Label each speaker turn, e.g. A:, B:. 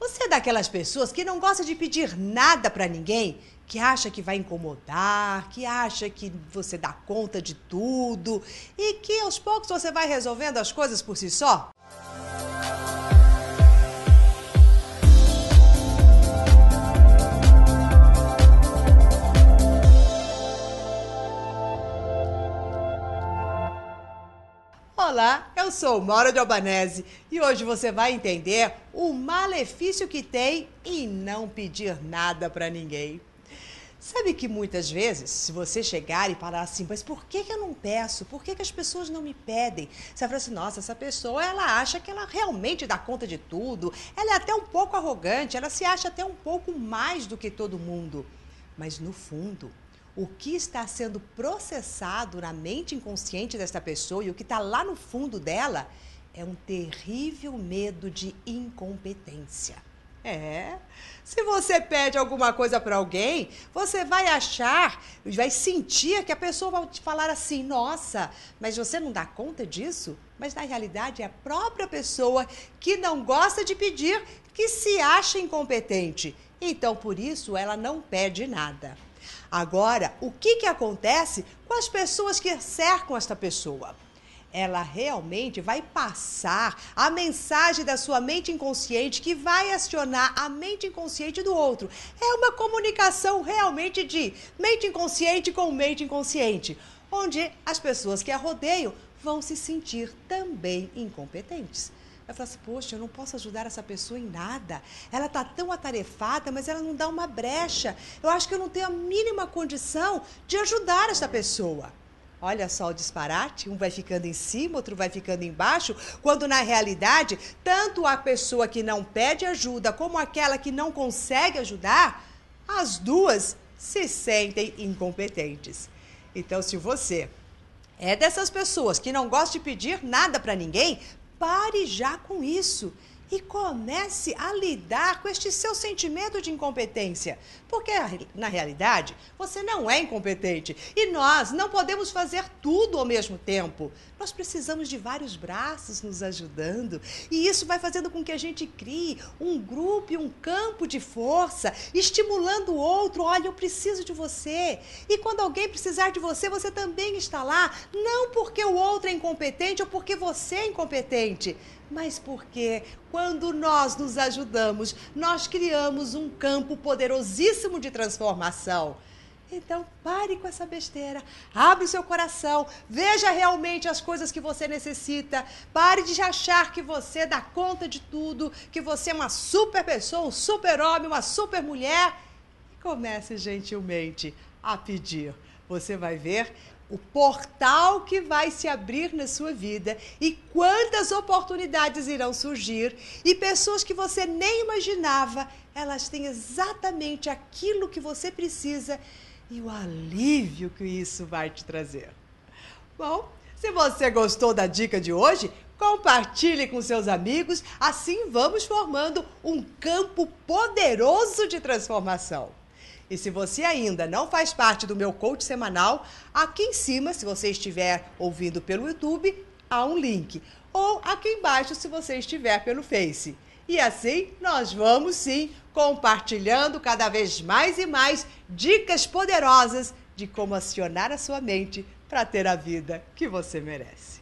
A: Você é daquelas pessoas que não gosta de pedir nada para ninguém, que acha que vai incomodar, que acha que você dá conta de tudo e que aos poucos você vai resolvendo as coisas por si só? Olá, eu sou Maura de Albanese e hoje você vai entender o malefício que tem em não pedir nada para ninguém. Sabe que muitas vezes, se você chegar e falar assim, mas por que, que eu não peço? Por que, que as pessoas não me pedem? Você vai falar assim, nossa, essa pessoa, ela acha que ela realmente dá conta de tudo, ela é até um pouco arrogante, ela se acha até um pouco mais do que todo mundo. Mas no fundo, o que está sendo processado na mente inconsciente desta pessoa e o que está lá no fundo dela é um terrível medo de incompetência. É. Se você pede alguma coisa para alguém, você vai achar, vai sentir que a pessoa vai te falar assim: nossa, mas você não dá conta disso? Mas na realidade é a própria pessoa que não gosta de pedir que se acha incompetente. Então, por isso, ela não pede nada. Agora, o que, que acontece com as pessoas que cercam esta pessoa? Ela realmente vai passar a mensagem da sua mente inconsciente que vai acionar a mente inconsciente do outro. É uma comunicação realmente de mente inconsciente com mente inconsciente, onde as pessoas que a rodeiam vão se sentir também incompetentes. Vai falar assim, poxa, eu não posso ajudar essa pessoa em nada. Ela está tão atarefada, mas ela não dá uma brecha. Eu acho que eu não tenho a mínima condição de ajudar essa pessoa. Olha só o disparate, um vai ficando em cima, outro vai ficando embaixo, quando na realidade, tanto a pessoa que não pede ajuda como aquela que não consegue ajudar, as duas se sentem incompetentes. Então, se você é dessas pessoas que não gosta de pedir nada para ninguém, Pare já com isso e comece a lidar com este seu sentimento de incompetência. Porque, na realidade, você não é incompetente e nós não podemos fazer tudo ao mesmo tempo. Nós precisamos de vários braços nos ajudando e isso vai fazendo com que a gente crie um grupo e um campo de força, estimulando o outro. Olha, eu preciso de você. E quando alguém precisar de você, você também está lá, não porque o outro é incompetente ou porque você é incompetente mas porque quando nós nos ajudamos, nós criamos um campo poderosíssimo de transformação. Então, pare com essa besteira. Abre o seu coração. Veja realmente as coisas que você necessita. Pare de achar que você dá conta de tudo, que você é uma super pessoa, um super homem, uma super mulher. E comece gentilmente a pedir. Você vai ver o portal que vai se abrir na sua vida e quantas oportunidades irão surgir e pessoas que você nem imaginava, elas têm exatamente aquilo que você precisa e o alívio que isso vai te trazer. Bom, se você gostou da dica de hoje, compartilhe com seus amigos, assim vamos formando um campo poderoso de transformação. E se você ainda não faz parte do meu coach semanal, aqui em cima, se você estiver ouvindo pelo YouTube, há um link. Ou aqui embaixo, se você estiver pelo Face. E assim nós vamos sim compartilhando cada vez mais e mais dicas poderosas de como acionar a sua mente para ter a vida que você merece.